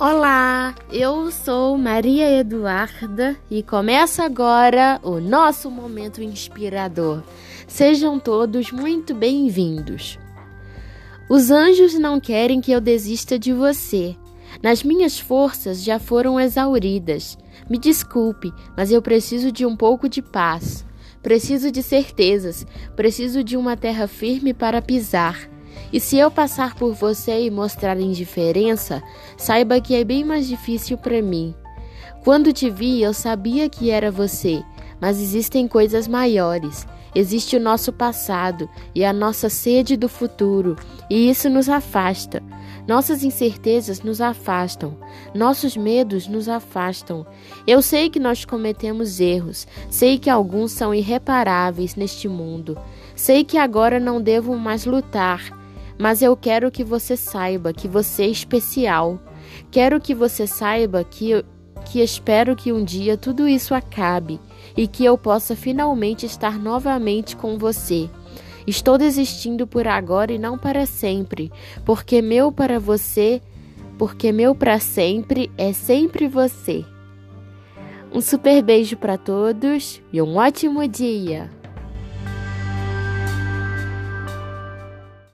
Olá, eu sou Maria Eduarda e começa agora o nosso momento inspirador. Sejam todos muito bem-vindos. Os anjos não querem que eu desista de você. Nas minhas forças já foram exauridas. Me desculpe, mas eu preciso de um pouco de paz. Preciso de certezas. Preciso de uma terra firme para pisar. E se eu passar por você e mostrar indiferença, saiba que é bem mais difícil para mim. Quando te vi, eu sabia que era você, mas existem coisas maiores. Existe o nosso passado e a nossa sede do futuro, e isso nos afasta. Nossas incertezas nos afastam, nossos medos nos afastam. Eu sei que nós cometemos erros, sei que alguns são irreparáveis neste mundo, sei que agora não devo mais lutar, mas eu quero que você saiba que você é especial. Quero que você saiba que, que espero que um dia tudo isso acabe e que eu possa finalmente estar novamente com você. Estou desistindo por agora e não para sempre, porque meu para você, porque meu para sempre é sempre você. Um super beijo para todos e um ótimo dia!